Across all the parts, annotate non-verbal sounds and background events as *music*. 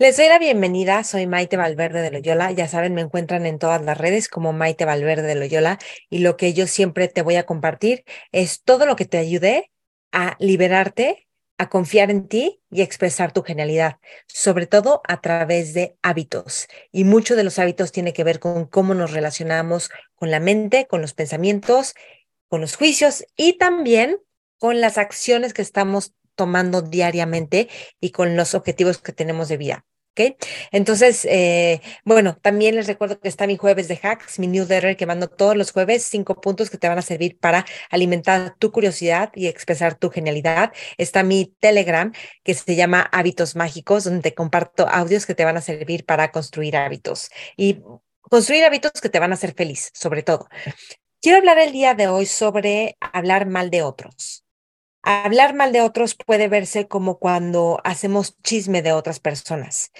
Les doy la bienvenida, soy Maite Valverde de Loyola. Ya saben, me encuentran en todas las redes como Maite Valverde de Loyola y lo que yo siempre te voy a compartir es todo lo que te ayude a liberarte, a confiar en ti y expresar tu genialidad, sobre todo a través de hábitos. Y mucho de los hábitos tiene que ver con cómo nos relacionamos con la mente, con los pensamientos, con los juicios y también con las acciones que estamos tomando diariamente y con los objetivos que tenemos de vida. ¿Ok? Entonces, eh, bueno, también les recuerdo que está mi jueves de hacks, mi newsletter que mando todos los jueves, cinco puntos que te van a servir para alimentar tu curiosidad y expresar tu genialidad. Está mi Telegram que se llama Hábitos Mágicos, donde te comparto audios que te van a servir para construir hábitos y construir hábitos que te van a hacer feliz, sobre todo. Quiero hablar el día de hoy sobre hablar mal de otros. Hablar mal de otros puede verse como cuando hacemos chisme de otras personas.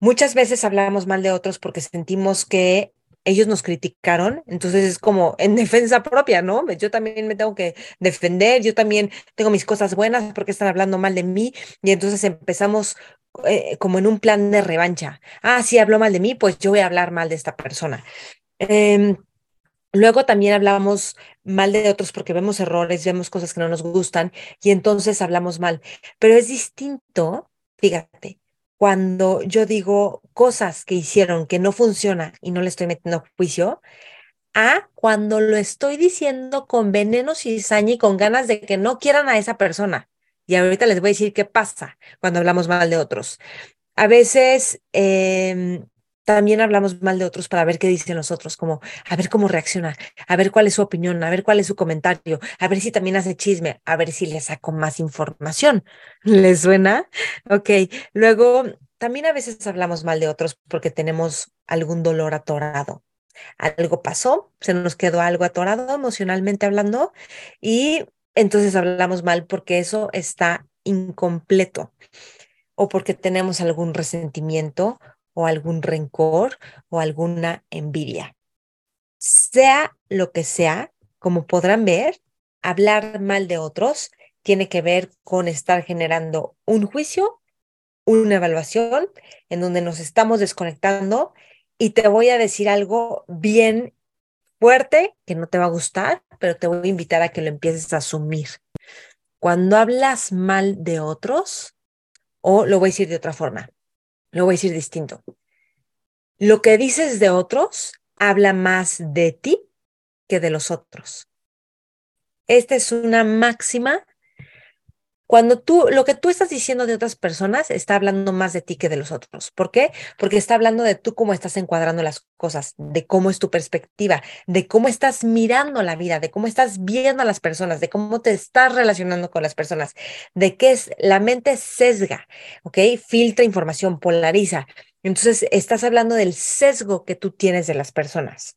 Muchas veces hablamos mal de otros porque sentimos que ellos nos criticaron, entonces es como en *laughs* defensa propia, ¿no? Yo también me tengo que defender, yo también tengo mis cosas buenas porque están hablando mal de mí y entonces empezamos eh, como en un plan de revancha. Ah, sí, habló mal de mí, pues yo voy a hablar mal de esta persona. Em, Luego también hablamos mal de otros porque vemos errores, vemos cosas que no nos gustan y entonces hablamos mal. Pero es distinto, fíjate, cuando yo digo cosas que hicieron que no funciona y no le estoy metiendo juicio, a cuando lo estoy diciendo con veneno, cizaña y con ganas de que no quieran a esa persona. Y ahorita les voy a decir qué pasa cuando hablamos mal de otros. A veces eh, también hablamos mal de otros para ver qué dicen los otros, como a ver cómo reacciona, a ver cuál es su opinión, a ver cuál es su comentario, a ver si también hace chisme, a ver si le saco más información. *laughs* ¿Les suena? Ok. Luego, también a veces hablamos mal de otros porque tenemos algún dolor atorado. Algo pasó, se nos quedó algo atorado emocionalmente hablando y entonces hablamos mal porque eso está incompleto o porque tenemos algún resentimiento o algún rencor o alguna envidia. Sea lo que sea, como podrán ver, hablar mal de otros tiene que ver con estar generando un juicio, una evaluación en donde nos estamos desconectando y te voy a decir algo bien fuerte que no te va a gustar, pero te voy a invitar a que lo empieces a asumir. Cuando hablas mal de otros, o lo voy a decir de otra forma, lo voy a decir distinto. Lo que dices de otros habla más de ti que de los otros. Esta es una máxima. Cuando tú, lo que tú estás diciendo de otras personas está hablando más de ti que de los otros. ¿Por qué? Porque está hablando de tú cómo estás encuadrando las cosas, de cómo es tu perspectiva, de cómo estás mirando la vida, de cómo estás viendo a las personas, de cómo te estás relacionando con las personas, de qué es la mente sesga, ¿ok? Filtra información, polariza. Entonces, estás hablando del sesgo que tú tienes de las personas.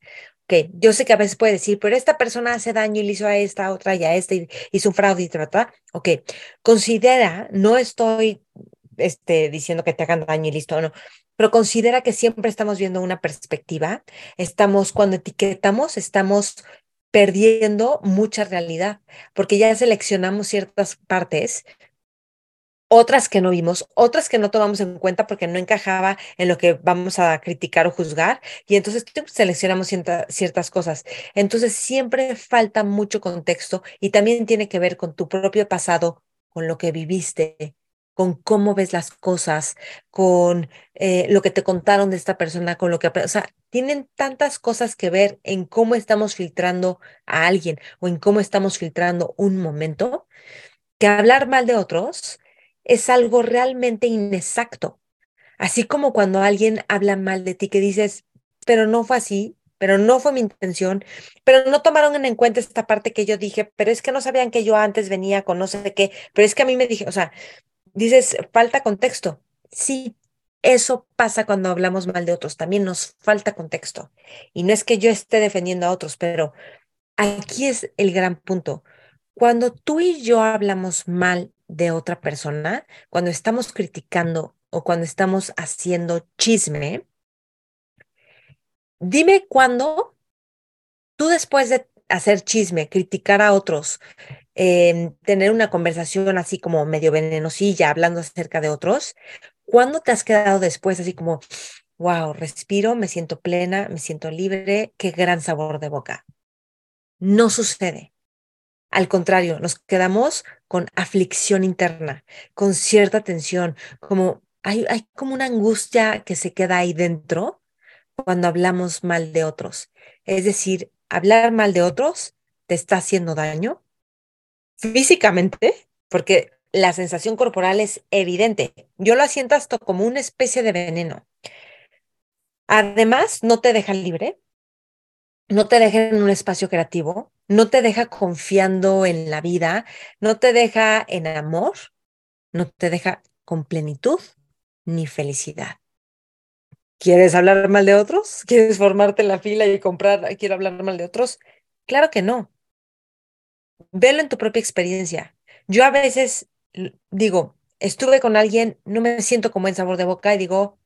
Ok, yo sé que a veces puede decir, pero esta persona hace daño y le hizo a esta, otra y a esta, y hizo un fraude y trata. Ok, considera, no estoy este, diciendo que te hagan daño y listo, no, pero considera que siempre estamos viendo una perspectiva. Estamos, cuando etiquetamos, estamos perdiendo mucha realidad, porque ya seleccionamos ciertas partes otras que no vimos, otras que no tomamos en cuenta porque no encajaba en lo que vamos a criticar o juzgar, y entonces seleccionamos ciertas cosas. Entonces siempre falta mucho contexto y también tiene que ver con tu propio pasado, con lo que viviste, con cómo ves las cosas, con eh, lo que te contaron de esta persona, con lo que, o sea, tienen tantas cosas que ver en cómo estamos filtrando a alguien o en cómo estamos filtrando un momento, que hablar mal de otros es algo realmente inexacto. Así como cuando alguien habla mal de ti que dices, pero no fue así, pero no fue mi intención, pero no tomaron en cuenta esta parte que yo dije, pero es que no sabían que yo antes venía con no sé qué, pero es que a mí me dije, o sea, dices, falta contexto. Sí, eso pasa cuando hablamos mal de otros, también nos falta contexto. Y no es que yo esté defendiendo a otros, pero aquí es el gran punto. Cuando tú y yo hablamos mal de otra persona, cuando estamos criticando o cuando estamos haciendo chisme, dime cuándo tú después de hacer chisme, criticar a otros, em, tener una conversación así como medio venenosilla, hablando acerca de otros, ¿Cuándo te has quedado después así como, wow, respiro, me siento plena, me siento libre, qué gran sabor de boca? No sucede. Al contrario, nos quedamos con aflicción interna, con cierta tensión, como hay, como una angustia que se queda ahí dentro cuando hablamos mal de otros. Es decir, hablar mal de otros te está haciendo daño físicamente, porque la sensación corporal es evidente. Yo lo siento hasta como una especie de veneno. Además, no te deja libre, no te deja en un espacio creativo, no te deja confiando en la vida, no te deja en amor, no te deja con plenitud ni felicidad. ¿Quieres hablar mal de otros? ¿Quieres formarte en la fila y comprar, quiero hablar mal de otros? Claro que no. Velo en tu propia experiencia. Yo a veces digo, estuve con alguien, no me siento con buen sabor de boca y digo,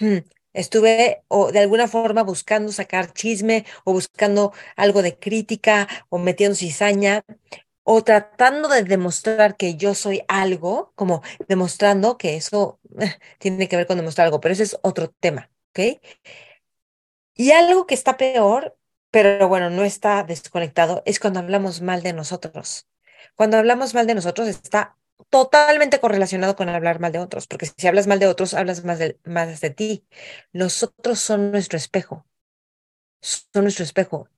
hmm, estuve o de alguna forma buscando sacar chisme o buscando algo de crítica o metiendo cizaña o tratando de demostrar que yo soy algo, como demostrando que eso eh, tiene que ver con demostrar algo, pero ese es otro tema, ¿ok? Y algo que está peor, pero bueno, no está desconectado, es cuando hablamos mal de nosotros. Cuando hablamos mal de nosotros está totalmente correlacionado con hablar mal de otros, porque si hablas mal de otros, hablas más de, más de ti. Los otros son nuestro espejo, son nuestro espejo.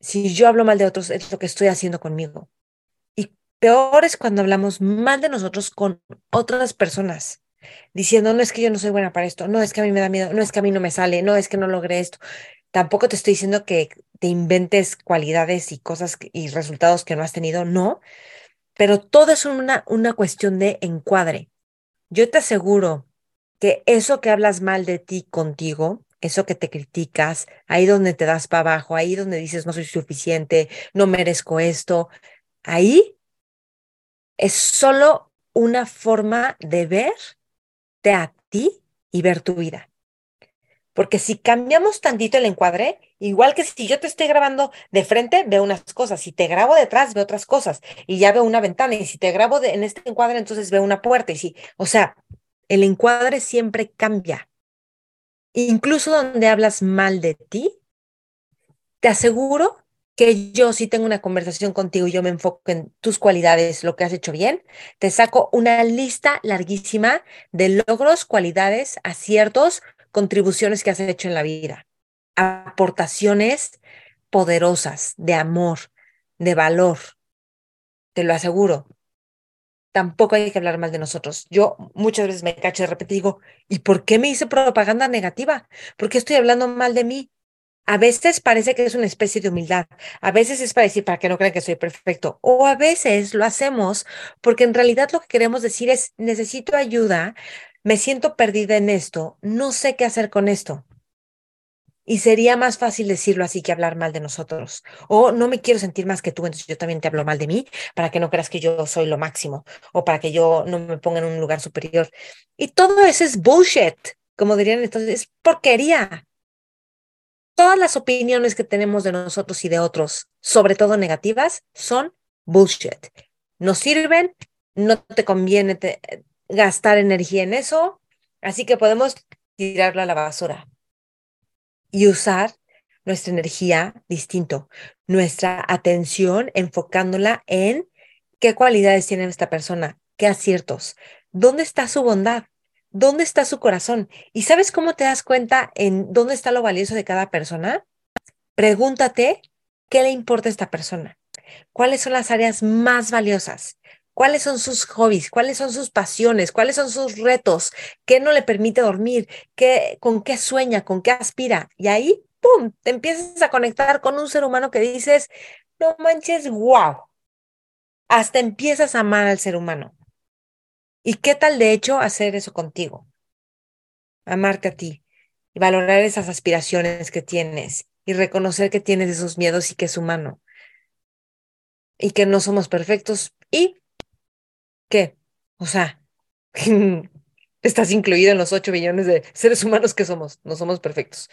Si yo hablo mal de otros, es lo que estoy haciendo conmigo. Y peor es cuando hablamos mal de nosotros con otras personas, diciendo, no es que yo no soy buena para esto, no es que a mí me da miedo, no es que a mí no me sale, no es que no logré esto. Tampoco te estoy diciendo que te inventes cualidades y cosas y resultados que no has tenido, no, pero todo es una, una cuestión de encuadre. Yo te aseguro que eso que hablas mal de ti contigo, eso que te criticas, ahí donde te das para abajo, ahí donde dices no soy suficiente, no merezco esto, ahí es solo una forma de verte a ti y ver tu vida. Porque si cambiamos tantito el encuadre, igual que si yo te estoy grabando de frente, veo unas cosas. Si te grabo detrás, veo otras cosas. Y ya veo una ventana. Y si te grabo en este encuadre, entonces veo una puerta. Y si, o sea, el encuadre siempre cambia. Incluso donde hablas mal de ti, te aseguro que yo si tengo una conversación contigo y yo me enfoco en tus cualidades, lo que has hecho bien, te saco una lista larguísima de logros, cualidades, aciertos, contribuciones que has hecho en la vida, aportaciones poderosas de amor, de valor, te lo aseguro. Tampoco hay que hablar mal de nosotros. Yo muchas veces me cacho de repente y digo, ¿y por qué me hice propaganda negativa? ¿Por qué estoy hablando mal de mí? A veces parece que es una especie de humildad, a veces es para decir, para que no crean que soy perfecto, o a veces lo hacemos porque en realidad lo que queremos decir es, necesito ayuda, me siento perdida en esto, no sé qué hacer con esto. Y sería más fácil decirlo así que hablar mal de nosotros. O no me quiero sentir más que tú, entonces yo también te hablo mal de mí para que no creas que yo soy lo máximo o para que yo no me ponga en un lugar superior. Y todo eso es bullshit, como dirían entonces, es porquería. Todas las opiniones que tenemos de nosotros y de otros, sobre todo negativas, son bullshit. No sirven, no te conviene, te, gastar energía en eso, así que podemos tirarla a la basura y usar nuestra energía distinto, nuestra atención enfocándola en qué cualidades tiene esta persona, qué aciertos, dónde está su bondad, dónde está su corazón. ¿Y sabes cómo te das cuenta en dónde está lo valioso de cada persona? Pregúntate qué le importa a esta persona, cuáles son las áreas más valiosas, cuáles son sus hobbies, cuáles son sus pasiones, cuáles son sus retos, qué no le permite dormir, qué, con qué sueña, con qué aspira. Y ahí, ¡pum!, te empiezas a conectar con un ser humano que dices, no manches, wow. Hasta empiezas a amar al ser humano. ¿Y qué tal, de hecho, hacer eso contigo? Amarte a ti y valorar esas aspiraciones que tienes y reconocer que tienes esos miedos y que es humano y que no somos perfectos y ¿Qué? O sea, *laughs* estás incluido en los 8 billones de seres humanos que somos, no somos perfectos.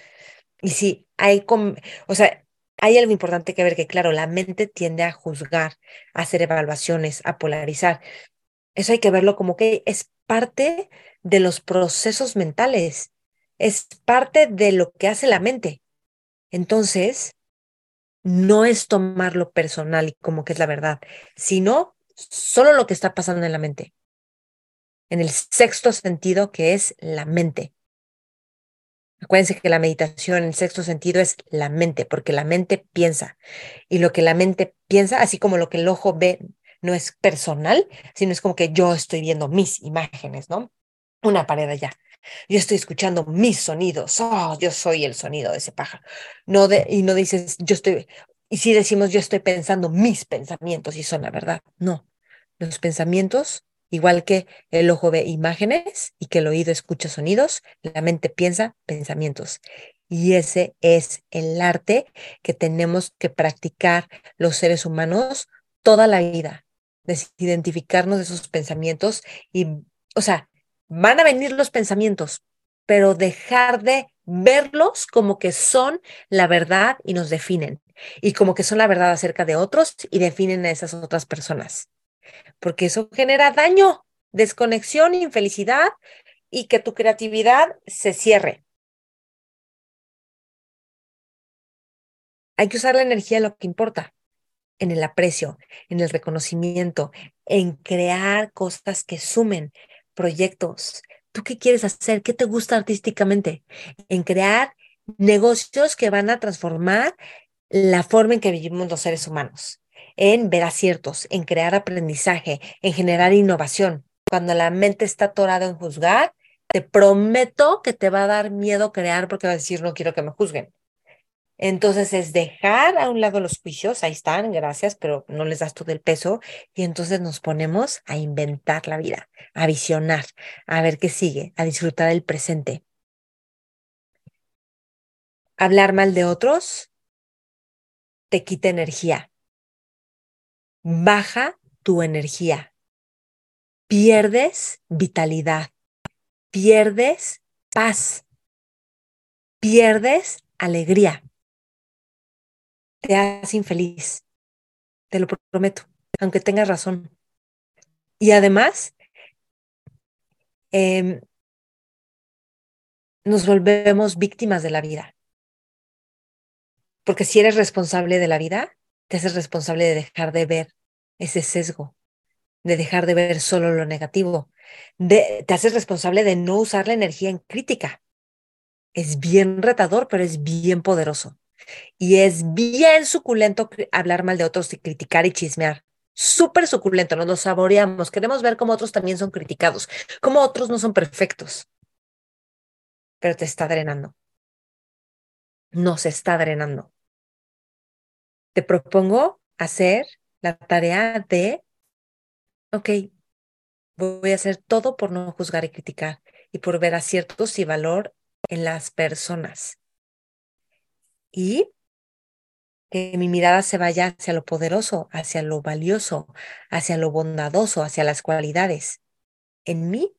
Y sí, hay, o sea, hay algo importante que ver que, claro, la mente tiende a juzgar, a hacer evaluaciones, a polarizar. Eso hay que verlo como que es parte de los procesos mentales, es parte de lo que hace la mente. Entonces, no es tomarlo personal y como que es la verdad, sino solo lo que está pasando en la mente, en el sexto sentido que es la mente. Acuérdense que la meditación el sexto sentido es la mente, porque la mente piensa. Y lo que la mente piensa, así como lo que el ojo ve, no es personal, sino es como que yo estoy viendo mis imágenes, ¿no? Una pared allá. Yo estoy escuchando mis sonidos. Oh, yo soy el sonido de ese pájaro. No de, y no dices, yo estoy, y si decimos, yo estoy pensando mis pensamientos y son la verdad. No. Los pensamientos Igual que el ojo ve imágenes y que el oído escucha sonidos, la mente piensa pensamientos. Y ese es el arte que tenemos que practicar los seres humanos toda la vida, identificarnos de esos pensamientos y, o sea, van a venir los pensamientos, pero dejar de verlos como que son la verdad y nos definen, y como que son la verdad acerca de otros y definen a esas otras personas porque eso genera daño, desconexión, infelicidad y que tu creatividad se cierre. Hay que usar la energía en lo que importa, en el aprecio, en el reconocimiento, en crear cosas que sumen, proyectos. ¿Tú qué quieres hacer? ¿Qué te gusta artísticamente? En crear negocios que van a transformar la forma en que vivimos los seres humanos en ver aciertos, en crear aprendizaje, en generar innovación. Cuando la mente está atorada en juzgar, te prometo que te va a dar miedo crear porque va a decir, no quiero que me juzguen. Entonces es dejar a un lado los juicios, ahí están, gracias, pero no les das todo el peso y entonces nos ponemos a inventar la vida, a visionar, a ver qué sigue, a disfrutar el presente. Hablar mal de otros te quita energía, baja tu energía, pierdes vitalidad, pierdes paz, pierdes alegría, te haces infeliz, te lo prometo, aunque tengas razón. Y además, em, nos volvemos víctimas de la vida. Porque si eres responsable de la vida, te haces responsable de dejar de ver ese sesgo, de dejar de ver solo lo negativo, te haces responsable de no usar la energía en crítica. Es bien retador, pero es bien poderoso. Y es bien suculento hablar mal de otros y criticar y chismear. Súper suculento, nos lo saboreamos. Queremos ver cómo otros también son criticados, cómo otros no son perfectos. Pero te está drenando. Nos está drenando te propongo hacer la tarea de, ok, voy a hacer todo por no juzgar y criticar y por ver aciertos y valor en las personas. Y que mi mirada se vaya hacia lo poderoso, hacia lo valioso, hacia lo bondadoso, hacia las cualidades en mí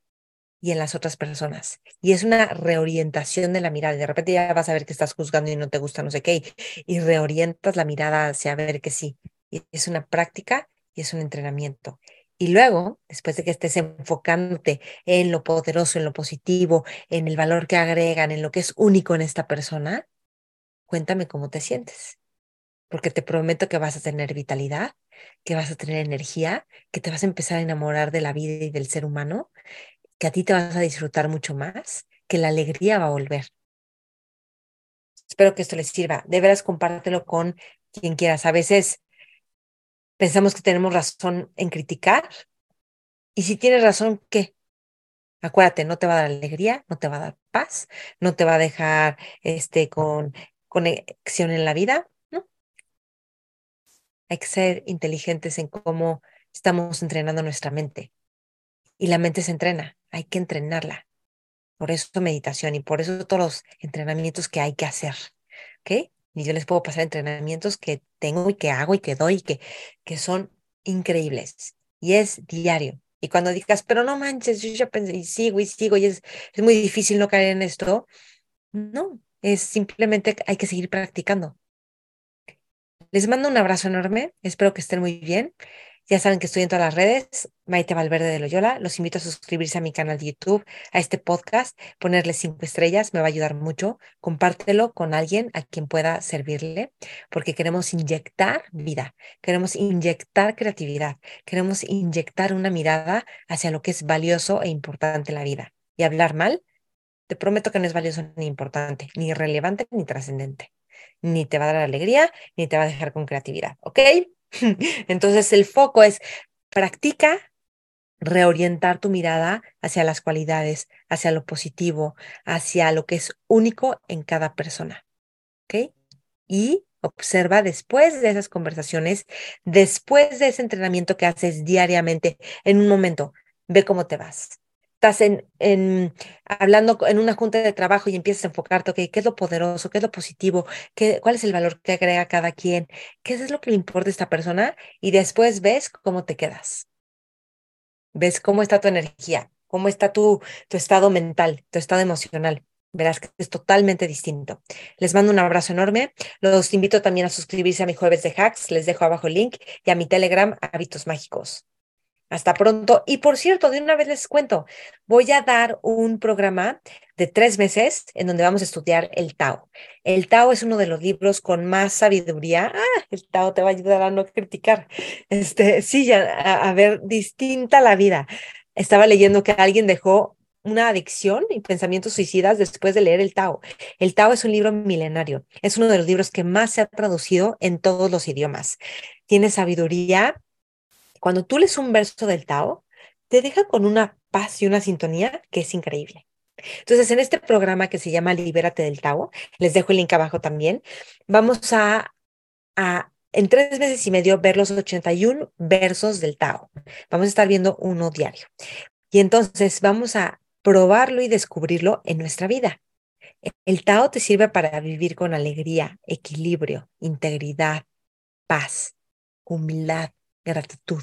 y en las otras personas. Y es una reorientación de la mirada. De repente ya vas a ver que estás juzgando y no te gusta no sé qué, y, reorientas la mirada hacia ver que sí. Y es una práctica y es un entrenamiento. Y luego, después de que estés enfocándote en lo poderoso, en lo positivo, en el valor que agregan, en lo que es único en esta persona, cuéntame cómo te sientes. Porque te prometo que vas a tener vitalidad, que vas a tener energía, que te vas a empezar a enamorar de la vida y del ser humano que a ti te vas a disfrutar mucho más, que la alegría va a volver. Espero que esto les sirva. De veras, compártelo con quien quieras. A veces pensamos que tenemos razón en criticar. Y si tienes razón, ¿qué? Acuérdate, no te va a dar alegría, no te va a dar paz, no te va a dejar este, con conexión en la vida. ¿no? Hay que ser inteligentes en cómo estamos entrenando nuestra mente. Y la mente se entrena hay que entrenarla. Por eso meditación y por eso todos los entrenamientos que hay que hacer. ¿Ok? Y yo les puedo pasar entrenamientos que tengo y que hago y que doy y que, que son increíbles. Y es diario. Y cuando digas, pero no manches, yo ya pensé y sigo y sigo y es, es muy difícil no caer en esto. No, es simplemente hay que seguir practicando. Les mando un abrazo enorme. Espero que estén muy bien. Ya saben que estoy en todas las redes, Maite Valverde de Loyola. Los invito a suscribirse a mi canal de YouTube, a este podcast, ponerle cinco estrellas, me va a ayudar mucho. Compártelo con alguien a quien pueda servirle, porque queremos inyectar vida, queremos inyectar creatividad, queremos inyectar una mirada hacia lo que es valioso e importante en la vida. Y hablar mal, te prometo que no es valioso ni importante, ni relevante ni trascendente. Ni te va a dar alegría, ni te va a dejar con creatividad, ¿ok? *laughs* Entonces el foco es practica reorientar tu mirada hacia las cualidades, hacia lo positivo, hacia lo que es único en cada persona. ¿Ok? Y observa después de esas conversaciones, después de ese entrenamiento que haces diariamente, en un momento, ve cómo te vas estás en, en, hablando en una junta de trabajo y empiezas a enfocarte, ¿qué es lo poderoso? ¿Qué es lo positivo? ¿Qué, ¿Cuál es el valor que agrega cada quien? ¿Qué es lo que le importa a esta persona? Y después ves cómo te quedas. Ves cómo está tu energía, cómo está tu, tu estado mental, tu estado emocional. Verás que es totalmente distinto. Les mando un abrazo enorme. Los invito también a suscribirse a mi jueves de hacks. Les dejo abajo el link y a mi Telegram, Hábitos Mágicos. Hasta pronto. Y por cierto, de una vez les cuento, voy a dar un programa de tres meses en donde vamos a estudiar el Tao. El Tao es uno de los libros con más sabiduría. Ah, el Tao te va a ayudar a no criticar. Este, sí, ya, a, ver distinta la vida. Estaba leyendo que alguien dejó una adicción y pensamientos suicidas después de leer el Tao. El Tao es un libro milenario. Es uno de los libros que más se ha traducido en todos los idiomas. Tiene sabiduría cuando tú lees un verso del Tao, te deja con una paz y una sintonía que es increíble. Entonces, en este programa que se llama Libérate del Tao, les dejo el link abajo también, vamos a, en tres meses y medio ver los 81 versos del Tao. Vamos a estar viendo uno diario. Y entonces vamos a probarlo y descubrirlo en nuestra vida. El Tao te sirve para vivir con alegría, equilibrio, integridad, paz, humildad, gratitud.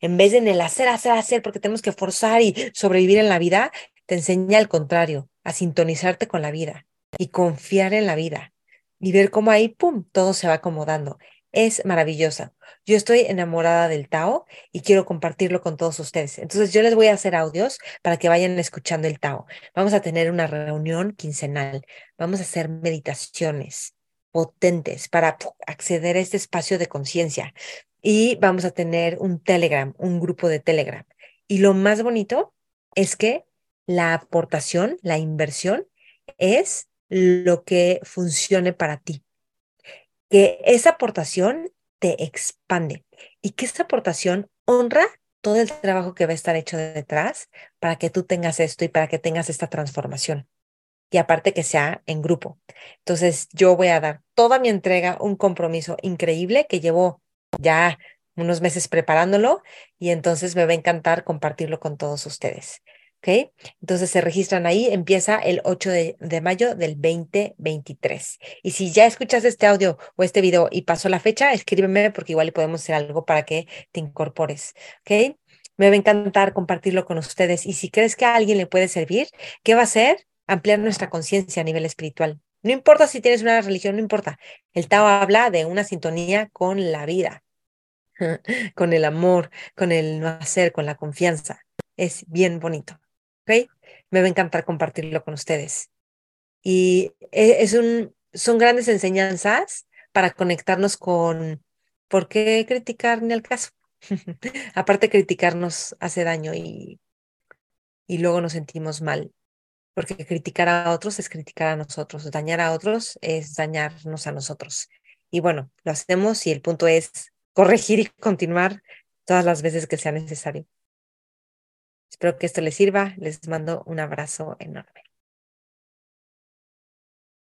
En vez de en el hacer, hacer, hacer, porque tenemos que forzar y sobrevivir en la vida, te enseña al contrario, a sintonizarte con la vida y confiar en la vida y ver cómo ahí, ¡pum!, todo se va acomodando. Es maravillosa. Yo estoy enamorada del Tao y quiero compartirlo con todos ustedes. Entonces yo les voy a hacer audios para que vayan escuchando el Tao. Vamos a tener una reunión quincenal. Vamos a hacer meditaciones potentes para acceder a este espacio de conciencia y vamos a tener un Telegram, un grupo de Telegram. Y lo más bonito es que la aportación, la inversión, es lo que funcione para ti. Que esa aportación te expande y que esa aportación honra todo el trabajo que va a estar hecho detrás para que tú tengas esto y para que tengas esta transformación. Y aparte que sea en grupo. Entonces yo voy a dar toda mi entrega, un compromiso increíble que llevo ya unos meses preparándolo y entonces me va a encantar compartirlo con todos ustedes. ¿Ok? Entonces se registran ahí, empieza el 8 de, mayo del 2023. Y si ya escuchas este audio o este video y pasó la fecha, escríbeme porque igual podemos hacer algo para que te incorpores. ¿Ok? Me va a encantar compartirlo con ustedes. Y si crees que a alguien le puede servir, ¿qué va a hacer? Ampliar nuestra conciencia a nivel espiritual. No importa si tienes una religión, no importa. El Tao habla de una sintonía con la vida, *laughs* con el amor, con el no hacer, con la confianza. Es bien bonito. ¿ok? Me va a encantar compartirlo con ustedes. Y e, es un, son grandes enseñanzas para conectarnos con por qué criticar ni al caso. *laughs* Aparte, criticarnos hace daño y, y luego nos sentimos mal porque criticar a otros es criticar a nosotros, dañar a otros es dañarnos a nosotros. Y bueno, lo hacemos y el punto es corregir y continuar todas las veces que sea necesario. Espero que esto les sirva. Les mando un abrazo enorme.